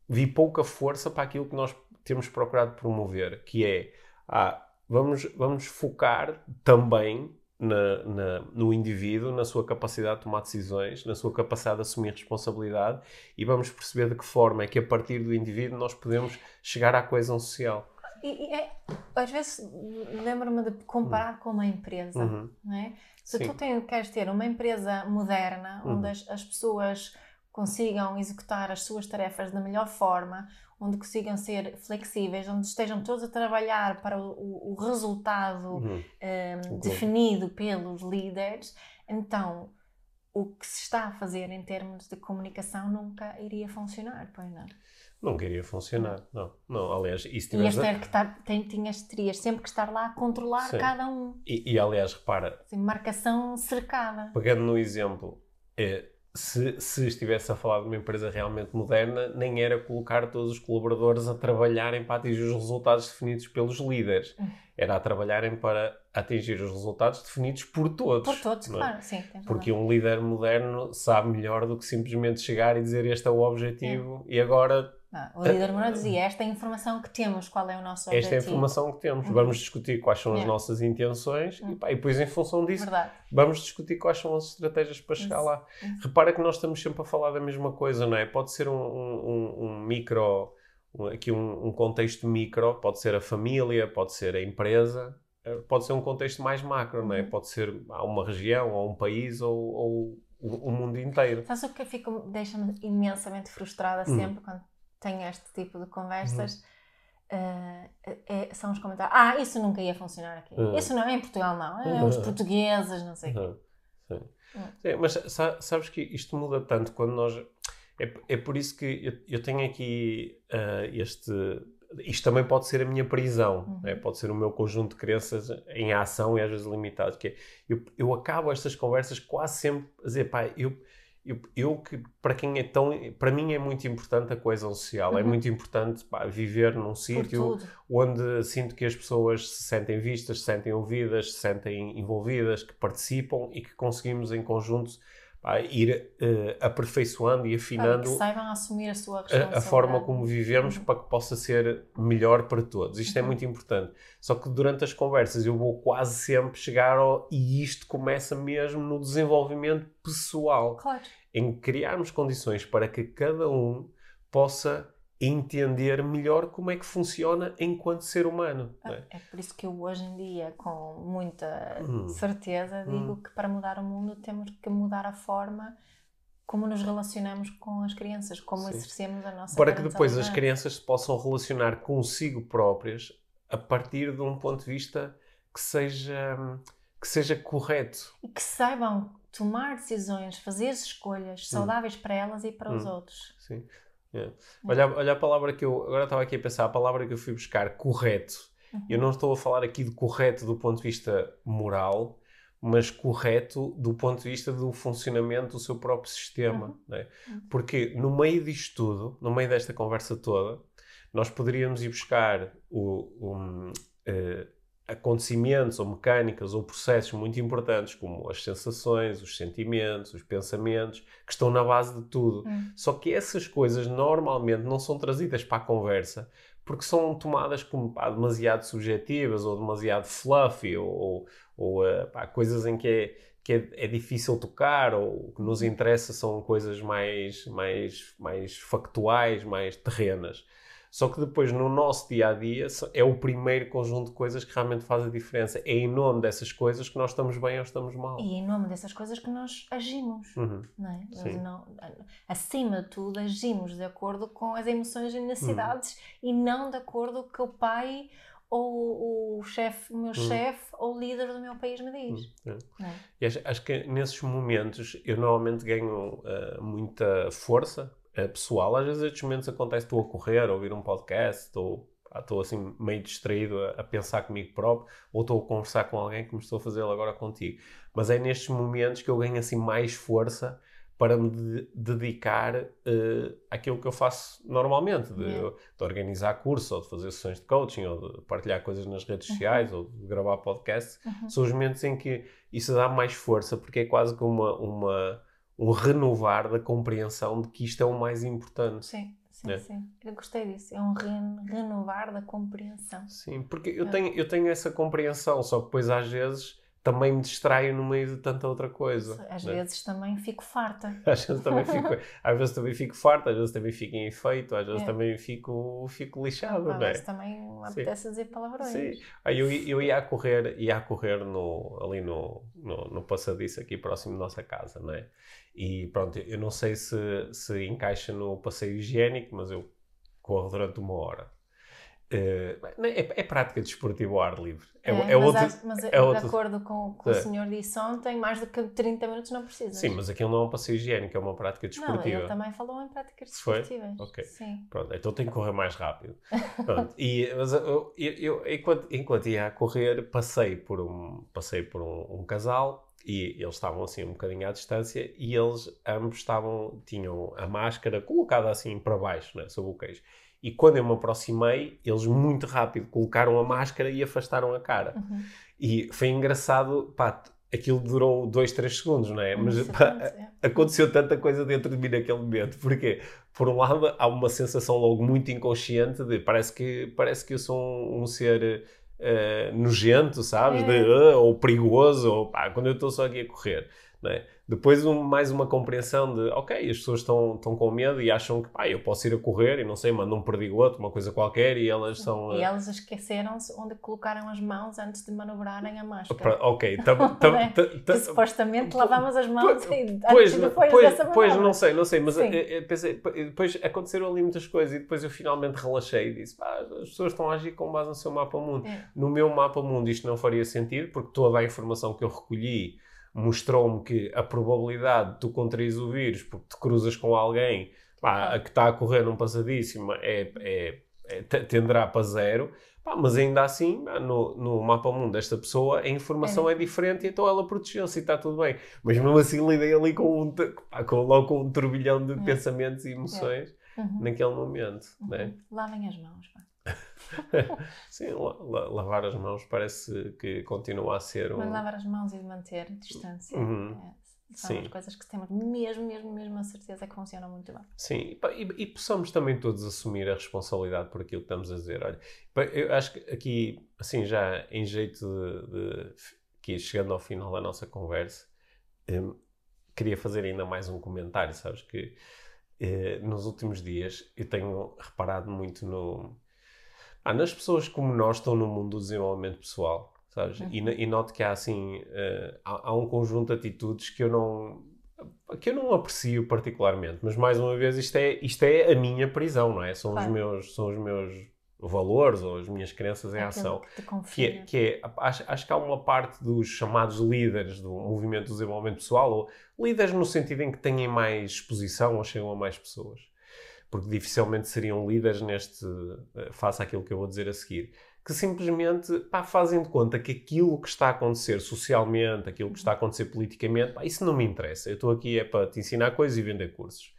vi pouca força para aquilo que nós temos procurado promover, que é ah, vamos, vamos focar também na- na- no indivíduo, na sua capacidade de tomar decisões, na sua capacidade de assumir responsabilidade e vamos perceber de que forma é que a partir do indivíduo nós podemos chegar à coesão social. E, e é- às vezes lembro-me de comparar com uma empresa. Uhum. não é? Se Sim. tu tem- queres ter uma empresa moderna, Uhum. onde as, as pessoas consigam executar as suas tarefas da melhor forma, onde consigam ser flexíveis, onde estejam todos a trabalhar para o, o- resultado Uhum. um, Concordo. definido pelos líderes, então o que se está a fazer em termos de comunicação nunca iria funcionar, pois não? Não queria funcionar, não. não aliás, e se Ias tiveres... ter que estar, tem, tinhas, terias sempre que estar lá a controlar Sim. cada um. E, e, aliás, repara, Assim, marcação cercada. pegando no exemplo, é, se, se estivesse a falar de uma empresa realmente moderna, nem era colocar todos os colaboradores a trabalharem para atingir os resultados definidos pelos líderes. Era a trabalharem para atingir os resultados definidos por todos. Por todos, é? claro, sim. Porque um líder moderno sabe melhor do que simplesmente chegar e dizer este é o objetivo e agora Ah, o líder moral dizia: esta é a informação que temos, qual é o nosso esta é a objetivo. informação que temos. Uhum. Vamos discutir quais são as Yeah. nossas intenções Uhum. e, pá, e depois, em função disso, Verdade. vamos discutir quais são as estratégias para chegar Isso. lá. Isso. Repara que nós estamos sempre a falar da mesma coisa, não é? Pode ser um, um- um- micro, um- aqui um, contexto micro, pode ser a família, pode ser a empresa, eh, pode ser um contexto mais macro, não é? Uhum. Pode ser a uma região, ou um país, ou, ou o, o mundo inteiro. Sabes o que eu fico, deixa-me imensamente frustrada Hum. sempre quando tenho este tipo de conversas, uh, é, são os comentários. Ah, isso nunca ia funcionar aqui. Uhum. Isso não é em Portugal, não. É os portugueses, não sei o uhum. Sim. Uhum. Sim, mas sabes que isto muda tanto quando nós. É, é por isso que eu, eu tenho aqui uh, este. Isto também pode ser a minha prisão, uhum. né? pode ser o meu conjunto de crenças em ação e às vezes limitado. Que é, eu, eu acabo estas conversas quase sempre a dizer, pá, eu, eu, eu, que para quem é tão para mim é muito importante a coesão social é uhum. é muito importante pá, viver num sítio onde sinto que as pessoas se sentem vistas se sentem ouvidas se sentem envolvidas que participam e que conseguimos em conjunto pá, ir uh, aperfeiçoando e afinando que saibam assumir a sua a, a forma como vivemos uhum. para que possa ser melhor para todos. Isto é uhum. é muito importante. Só que durante as conversas eu vou quase sempre chegar ao e isto começa mesmo no desenvolvimento pessoal. Claro. Em criarmos condições para que cada um possa entender melhor como é que funciona enquanto ser humano. É? é? por isso que eu hoje em dia, com muita hum. certeza, digo hum. que para mudar o mundo temos que mudar a forma como nos relacionamos com as crianças, como Sim. exercemos a nossa Para que depois as crianças se possam relacionar consigo próprias a partir de um ponto de vista que seja, que seja correto. E que saibam tomar decisões, fazer escolhas hum. saudáveis hum. para elas e para hum. os outros. Sim. Yeah. Olha, olha a palavra que eu. Agora estava aqui a pensar, a palavra que eu fui buscar, correto. Uhum. Eu não estou a falar aqui de correto do ponto de vista moral, mas correto do ponto de vista do funcionamento do seu próprio sistema. Uhum. Né? Uhum. Porque no meio disto tudo, no meio desta conversa toda, nós poderíamos ir buscar o, um, uh, acontecimentos ou mecânicas ou processos muito importantes, como as sensações, os sentimentos, os pensamentos, que estão na base de tudo. Hum. Só que essas coisas normalmente não são trazidas para a conversa porque são tomadas como pá, demasiado subjetivas ou demasiado fluffy ou, ou, ou uh, pá, coisas em que é, que é, é, difícil tocar ou o que nos interessa são coisas mais, mais, mais factuais, mais terrenas. Só que depois, no nosso dia a dia, é o primeiro conjunto de coisas que realmente faz a diferença. É em nome dessas coisas que nós estamos bem ou estamos mal. E é em nome dessas coisas que nós agimos. Uhum. Não é? Não, acima de tudo, agimos de acordo com as emoções e necessidades uhum. e não de acordo com o pai ou o chefe, o meu uhum. chefe ou o líder do meu país me diz. Uhum. É? E acho, acho, que nesses momentos eu normalmente ganho uh, muita força pessoal. Às vezes estes momentos acontecem, estou a correr, a ouvir um podcast, estou, estou assim meio distraído a, a, pensar comigo próprio, ou estou a conversar com alguém como estou a fazê-lo agora contigo. Mas é nestes momentos que eu ganho assim mais força para me de dedicar uh, àquilo que eu faço normalmente, de, yeah. de, organizar cursos, ou de fazer sessões de coaching, ou de partilhar coisas nas redes uhum. sociais, ou de gravar podcasts. Uhum. São os momentos em que isso dá mais força, porque é quase como uma, uma um renovar da compreensão de que isto é o mais importante. Sim, sim, né? sim. Eu gostei disso. É um renovar da compreensão. Sim, porque eu, é. tenho, eu tenho essa compreensão, só que depois às vezes também me distraio no meio de tanta outra coisa. Às né? vezes também fico farta. Às vezes também fico, às vezes também fico farta, às vezes também fico em efeito, às vezes é. também fico, fico lixado, às não é? também me apetece dizer palavrões. Sim. Aí eu, eu ia a correr, ia a correr no, ali no, no, no passadiço aqui próximo da nossa casa, não é? E pronto, eu não sei se, se encaixa no passeio higiênico, mas eu corro durante uma hora. Uh, é, é, prática desportiva ao ar livre. É, é, é mas, outro, mas é de outro... acordo com o que o senhor disse ontem, mais do que 30 minutos não precisa. Sim, mas aquilo não é um passeio higiênico, é uma prática desportiva. Não, ele também falou em práticas desportivas. Foi? Ok. Sim. Pronto, então tenho que correr mais rápido. Pronto, e, mas eu, eu, eu, enquanto, enquanto ia a correr, passei por um, passei por um, um casal e eles estavam assim um bocadinho à distância e eles ambos estavam, tinham a máscara colocada assim para baixo, né, sobre o queijo. E quando eu me aproximei, eles muito rápido colocaram a máscara e afastaram a cara. Uhum. E foi engraçado, pá, aquilo durou 2, 3 segundos, não é? Mas pá, aconteceu tanta coisa dentro de mim naquele momento. Porquê? Por um lado, há uma sensação logo muito inconsciente de parece que, parece que eu sou um, um ser uh, nojento, sabes? É. De, uh, ou perigoso, ou pá, quando eu estou só aqui a correr. é? Depois um, mais uma compreensão de, ok, as pessoas estão, estão com medo e acham que, pá, eu posso ir a correr e não sei, mandam um perdigoto, uma coisa qualquer e elas são... E uh... elas esqueceram-se onde colocaram as mãos antes de manobrarem a máscara. Ok, tam, tam, é? supostamente lavamos as mãos e pois, antes depois pois, dessa Pois, não sei, não sei, mas eu, eu pensei, depois aconteceram ali muitas coisas e depois eu finalmente relaxei e disse, pá, as pessoas estão a agir com base no seu mapa mundo. É. No meu mapa mundo isto não faria sentido porque toda a informação que eu recolhi mostrou-me que a probabilidade de tu contraires o vírus porque te cruzas com alguém pá, a que está a correr num passadíssimo é, é, é, tenderá para zero. Pá, mas ainda assim, no, no mapa mundo desta pessoa, a informação é, é diferente e então ela protegeu-se e está tudo bem. Mas mesmo assim lidei ali com, um, pá, com, logo com um turbilhão de é. pensamentos e emoções é. uhum. naquele momento. Uhum. Né? Lavem as mãos. Pá. Sim, la lavar as mãos parece que continua a ser um... Mas lavar as mãos e manter distância uhum. é, são Sim. as coisas que temos mesmo, mesmo, mesmo a certeza que funcionam muito bem. Sim, e, e, e possamos também todos assumir a responsabilidade por aquilo que estamos a dizer. Olha, eu acho que aqui, assim, já em jeito de, de que chegando ao final da nossa conversa, um, queria fazer ainda mais um comentário, sabes que eh, nos últimos dias eu tenho reparado muito no ah, nas pessoas como nós estão no mundo do desenvolvimento pessoal, sabes? Uhum. E, e noto que há assim, uh, há, há, um conjunto de atitudes que eu não que eu não aprecio particularmente, mas mais uma vez isto é, isto é a minha prisão, não é? São claro. os meus são os meus valores ou as minhas crenças em ação. Que, que, é, que é acho, acho, que há uma parte dos chamados líderes do movimento do desenvolvimento pessoal, ou líderes no sentido em que têm mais exposição ou chegam a mais pessoas porque dificilmente seriam líderes neste, eh, face àquilo que eu vou dizer a seguir, que simplesmente pá, fazem de conta que aquilo que está a acontecer socialmente, aquilo que está a acontecer politicamente, pá, isso não me interessa. Eu estou aqui é para te ensinar coisas e vender cursos.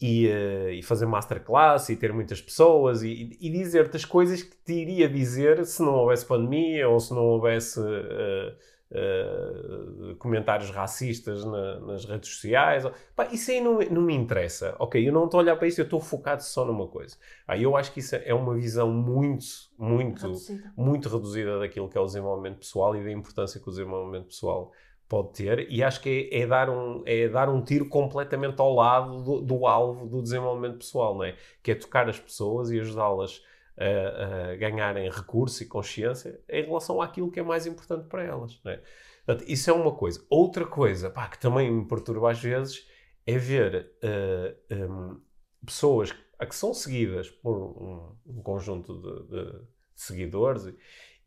E, uh, e fazer masterclass e ter muitas pessoas e, e dizer-te as coisas que te iria dizer se não houvesse pandemia ou se não houvesse. Uh, uh, comentários racistas na, nas redes sociais. Pá, isso aí não, não, me interessa. Ok, eu não estou a olhar para isso, eu estou focado só numa coisa. Ah, eu acho que isso é uma visão muito, muito, reduzida. muito reduzida daquilo que é o desenvolvimento pessoal e da importância que o desenvolvimento pessoal pode ter e acho que é, é, dar, um, é dar um tiro completamente ao lado do, do alvo do desenvolvimento pessoal, não é? Que é tocar as pessoas e ajudá-las a, a, ganharem recurso e consciência em relação àquilo que é mais importante para elas. É? Portanto, isso é uma coisa. Outra coisa pá, que também me perturba às vezes é ver uh, eh, um, pessoas que são seguidas por um, um conjunto de, de, de seguidores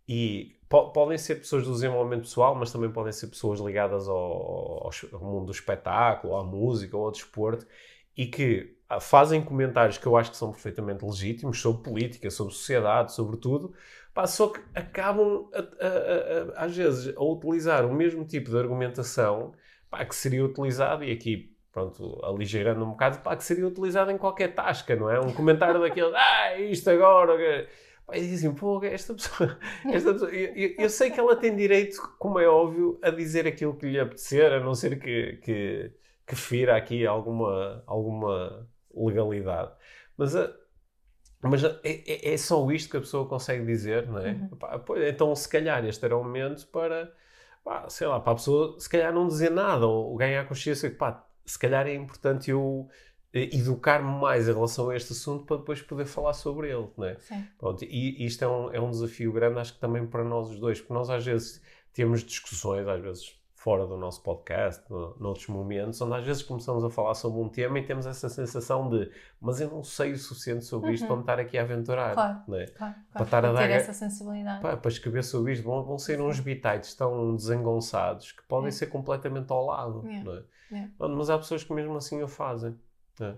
e po podem ser pessoas do desenvolvimento pessoal, mas também podem ser pessoas ligadas ao, ao, ao mundo do espetáculo, à música ou ao desporto e que fazem comentários que eu acho que são perfeitamente legítimos sobre política, sobre sociedade, sobre tudo, pá, só que acabam, a, a, a, às vezes, a utilizar o mesmo tipo de argumentação pá, que seria utilizado, e aqui, pronto, aligeirando um bocado, pá, que seria utilizado em qualquer tasca, não é? Um comentário daquele, ah, isto agora. Pá, e dizem, pô, esta pessoa, esta pessoa eu, eu, sei que ela tem direito, como é óbvio, a dizer aquilo que lhe apetecer, a não ser que, que, que fira aqui alguma, alguma legalidade. Mas, a, mas a, é, é, só isto que a pessoa consegue dizer, não é? Uhum. Pá, pois, então, se calhar, este era o momento para, pá, sei lá, para a pessoa, se calhar, não dizer nada ou ganhar consciência que, pá, se calhar é importante eu eh, educar-me mais em relação a este assunto para depois poder falar sobre ele, não é? Pronto, e isto é um, é um desafio grande, acho que também para nós os dois, porque nós às vezes temos discussões, às vezes fora do nosso podcast, no, noutros momentos, onde às vezes começamos a falar sobre um tema e temos essa sensação de mas eu não sei o suficiente sobre isto uhum. para me estar aqui a aventurar. Claro, né? claro, claro. Para estar a dar, essa sensibilidade. Para, para escrever sobre isto vão, vão ser uns bitites tão desengonçados que podem é. ser completamente ao lado. É. É? É. Mas há pessoas que mesmo assim o fazem. É.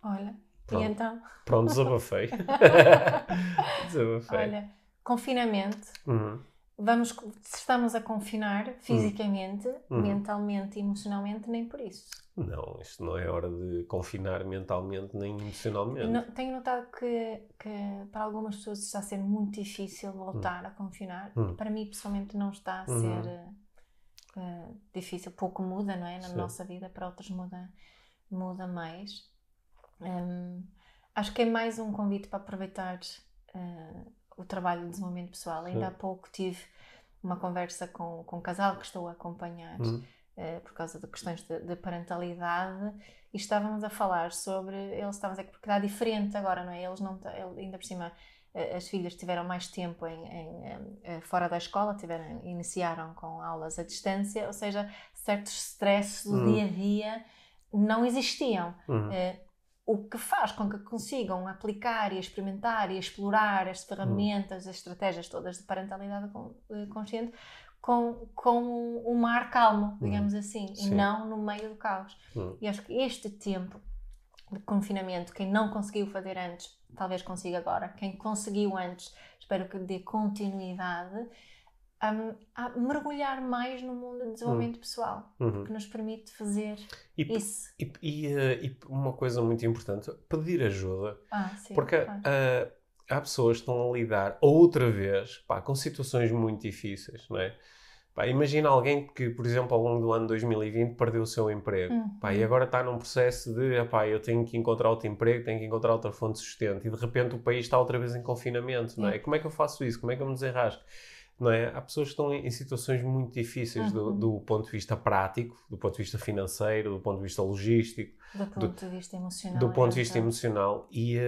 Olha, Pronto. e então? Pronto, desabafei. desabafei. Olha, confinamento. Uhum vamos, estamos a confinar hum. fisicamente, uhum. mentalmente e emocionalmente, nem por isso. Não, isto não é hora de confinar mentalmente nem emocionalmente. Tenho notado que, que, para algumas pessoas está a ser muito difícil voltar uhum. a confinar. Uhum. Para mim, pessoalmente, não está a uhum. ser uh, difícil. Pouco muda, não é? Na Sim. nossa vida, para outros muda, muda mais. Um, acho que é mais um convite para aproveitar. Uh, o trabalho de desenvolvimento pessoal. Ainda há pouco tive uma conversa com, com um casal que estou a acompanhar. Uhum. uh, por causa de questões de, de, parentalidade e estávamos a falar sobre, eles estavam a dizer que porque está diferente agora, não é? Eles não, ainda por cima, as filhas tiveram mais tempo em, em, fora da escola, tiveram, iniciaram com aulas à distância, ou seja, certos stresses do hum. dia a dia não existiam. Uhum. O que faz com que consigam aplicar e experimentar e explorar as ferramentas, as estratégias todas de parentalidade eh, consciente com, com um mar calmo, digamos assim, Sim. e não no meio do caos. E acho que este tempo de confinamento, quem não conseguiu fazer antes, talvez consiga agora. Quem conseguiu antes, espero que dê continuidade a, a, mergulhar mais no mundo do desenvolvimento uhum. pessoal, uhum. que nos permite fazer e, isso. E, e, uh, e, uma coisa muito importante, pedir ajuda. Ah, sim, porque claro. uh, há pessoas que estão a lidar outra vez pá, com situações muito difíceis, não é? Pá, imagina alguém que, por exemplo, ao longo do ano 2020 perdeu o seu emprego uhum. pá, e agora está num processo de pá, eu tenho que encontrar outro emprego, tenho que encontrar outra fonte de sustento e de repente o país está outra vez em confinamento, não é? Como é que eu faço isso? Como é que eu me desenrasco? Não é? Há pessoas que estão em, situações muito difíceis uhum. do, do, ponto de vista prático, do ponto de vista financeiro, do ponto de vista logístico, do ponto do, de vista emocional. Do ponto de vista então. emocional e, uh,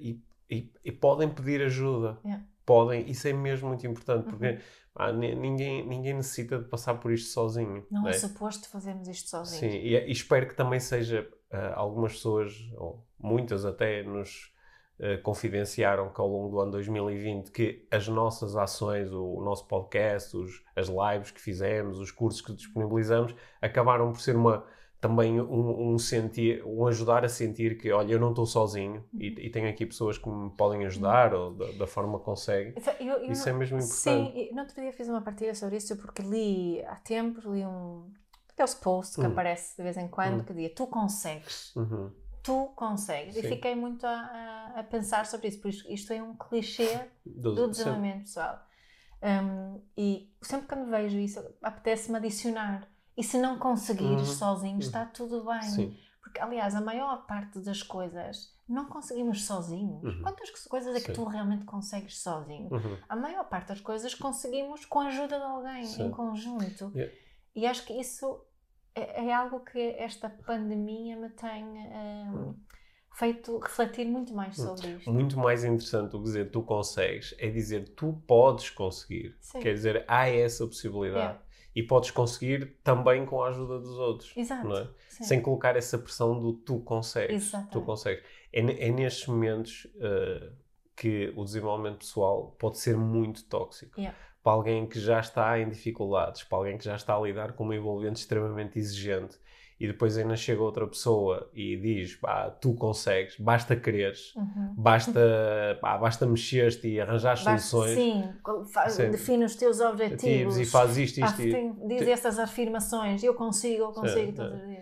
e, e, e, podem pedir ajuda. Yeah. Podem, isso é mesmo muito importante, porque uhum. ah, ninguém, ninguém necessita de passar por isto sozinho. Não, não é? é suposto fazermos isto sozinhos. Sim, e, e, espero que também seja uh, algumas pessoas, ou muitas até, nos eh, confidenciaram que ao longo do ano 2020 que as nossas ações, o, o nosso podcast, os, as lives que fizemos, os cursos que disponibilizamos, acabaram por ser uma também um, um, sentir, um ajudar a sentir que, olha, eu não estou sozinho e, e, tenho aqui pessoas que me podem ajudar ou da, da forma que conseguem. Eu, eu isso é mesmo importante. Sim, no outro dia fiz uma partilha sobre isso porque li há tempos, li um aqueles posts que uhum. aparece de vez em quando uhum. que dizia, tu consegues. Uhum tu consegues. Sim. E fiquei muito a, a, pensar sobre isso, por isso isto é um clichê do, do desenvolvimento pessoal. Um, e sempre que me vejo isso, apetece-me adicionar. E se não conseguires uhum. sozinho, uhum. está tudo bem. Sim. Porque, aliás, a maior parte das coisas não conseguimos sozinhos. Uhum. Quantas coisas é que Sim. tu realmente consegues sozinho? Uhum. A maior parte das coisas conseguimos com a ajuda de alguém, Sim. em conjunto. Yeah. E acho que isso é, é, algo que esta pandemia me tem um, feito refletir muito mais hum. sobre isto. Muito mais interessante do que dizer tu consegues é dizer tu podes conseguir. Sim. Quer dizer, há essa possibilidade. Yeah. E podes conseguir também com a ajuda dos outros. Exato. É? Sem colocar essa pressão do tu consegues. Exatamente. Tu consegues. É, é nestes momentos uh, que o desenvolvimento pessoal pode ser muito tóxico. Yeah para alguém que já está em dificuldades, para alguém que já está a lidar com uma envolvente extremamente exigente e depois ainda chega outra pessoa e diz, pá, tu consegues, basta quereres, uhum. basta, pá, basta mexer-te e arranjar soluções. Sim, faz, sim, define os teus objetivos. E faz isto, isto. Ah, diz essas afirmações, eu consigo, eu consigo todos os dias.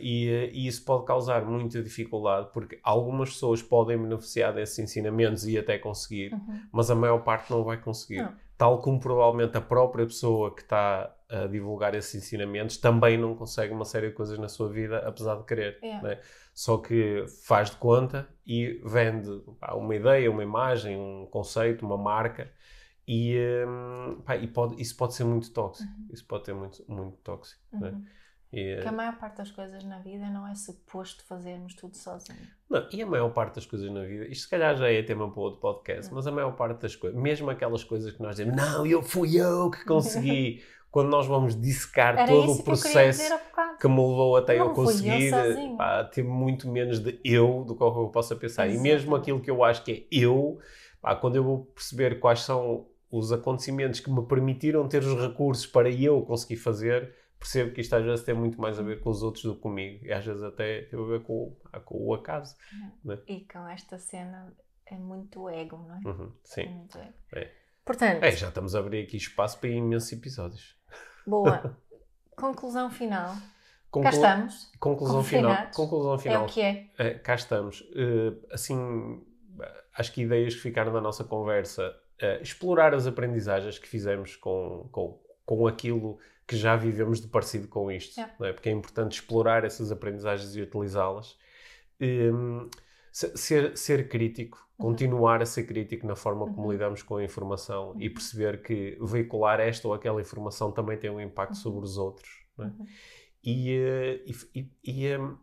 E, e, isso pode causar muita dificuldade porque algumas pessoas podem beneficiar desses ensinamentos e até conseguir, uhum. mas a maior parte não vai conseguir. Não tal como provavelmente a própria pessoa que está a divulgar esses ensinamentos também não consegue uma série de coisas na sua vida, apesar de querer. Yeah. Né? Só que faz de conta e vende pá, uma ideia, uma imagem, um conceito, uma marca. E, um, pá, e pode, isso pode ser muito tóxico. Uhum. Isso pode ser muito, muito tóxico. Né? Uhum. Né? E, que a maior parte das coisas na vida não é suposto fazermos tudo sozinho. Não, e a maior parte das coisas na vida, isto se calhar já é tema para outro podcast, não. mas a maior parte das coisas, mesmo aquelas coisas que nós dizemos, não, eu fui eu que consegui, quando nós vamos dissecar Era todo o processo que, que, me levou até não eu conseguir, pá, ter muito menos de eu do que eu possa pensar. Exato. E mesmo aquilo que eu acho que é eu, pá, quando eu vou perceber quais são os acontecimentos que me permitiram ter os recursos para eu conseguir fazer percebo que isto às vezes tem muito mais a ver com os outros do que comigo. E às vezes até tem a ver com, com o acaso. Né? E com esta cena é muito ego, não é? Uhum, sim. É muito ego. É. Portanto, é, já estamos a abrir aqui espaço para imensos episódios. Boa. Conclusão final. Conclu... Cá estamos. Conclusão final. Conclusão final. É o que é. é cá estamos. Uh, assim, acho que ideias que ficaram da nossa conversa. Uh, explorar as aprendizagens que fizemos com, com, com aquilo que já vivemos de parecido com isto, é. é? porque é importante explorar essas aprendizagens e utilizá-las. Um, ser, ser crítico, uhum. continuar a ser crítico na forma como uhum. lidamos com a informação uhum. e perceber que veicular esta ou aquela informação também tem um impacto uhum. sobre os outros. É? Uhum. e, eh, e, e um,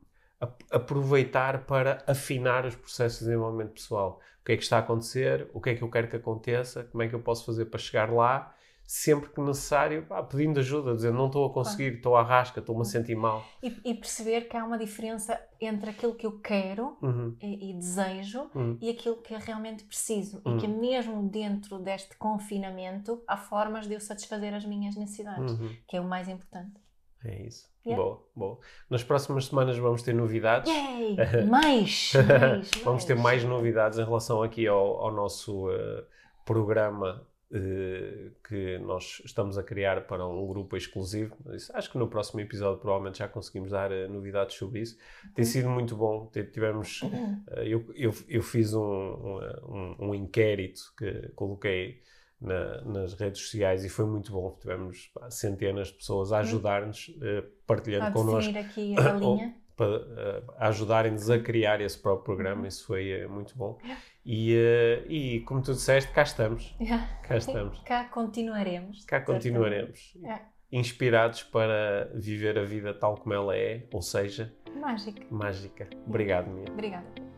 aproveitar para afinar os processos de desenvolvimento pessoal. O que é que está a acontecer? O que é que eu quero que aconteça? Como é que eu posso fazer para chegar lá? Sempre que necessário, pá, pedindo ajuda, dizendo não estou a conseguir, estou à rasca, estou-me a sentir mal. E, e, perceber que há uma diferença entre aquilo que eu quero uhum. e, e, desejo uhum. e aquilo que eu realmente preciso. Uhum. E que mesmo dentro deste confinamento há formas de eu satisfazer as minhas necessidades, uhum. que é o mais importante. É isso. Yeah. Boa, boa. Nas próximas semanas vamos ter novidades. Yay! Mais! mais vamos ter mais novidades em relação aqui ao, ao nosso uh, programa que nós estamos a criar para um grupo exclusivo. Acho que no próximo episódio provavelmente já conseguimos dar uh, novidades sobre isso. Tem uhum. sido muito bom. Tivemos, uh, eu, eu, eu, fiz um, um, um, inquérito que coloquei na, nas redes sociais e foi muito bom. Tivemos centenas de pessoas a uhum. ajudar-nos, partilhando connosco. aqui a linha para ajudarem-nos a criar esse próprio programa. Uhum. Isso foi muito bom. E, uh, e como tu disseste, cá estamos. Yeah. Cá estamos. cá continuaremos. Cá continuaremos. Yeah. Inspirados para viver a vida tal como ela é, ou seja, mágica. Mágica. Obrigado, Mia. Obrigada.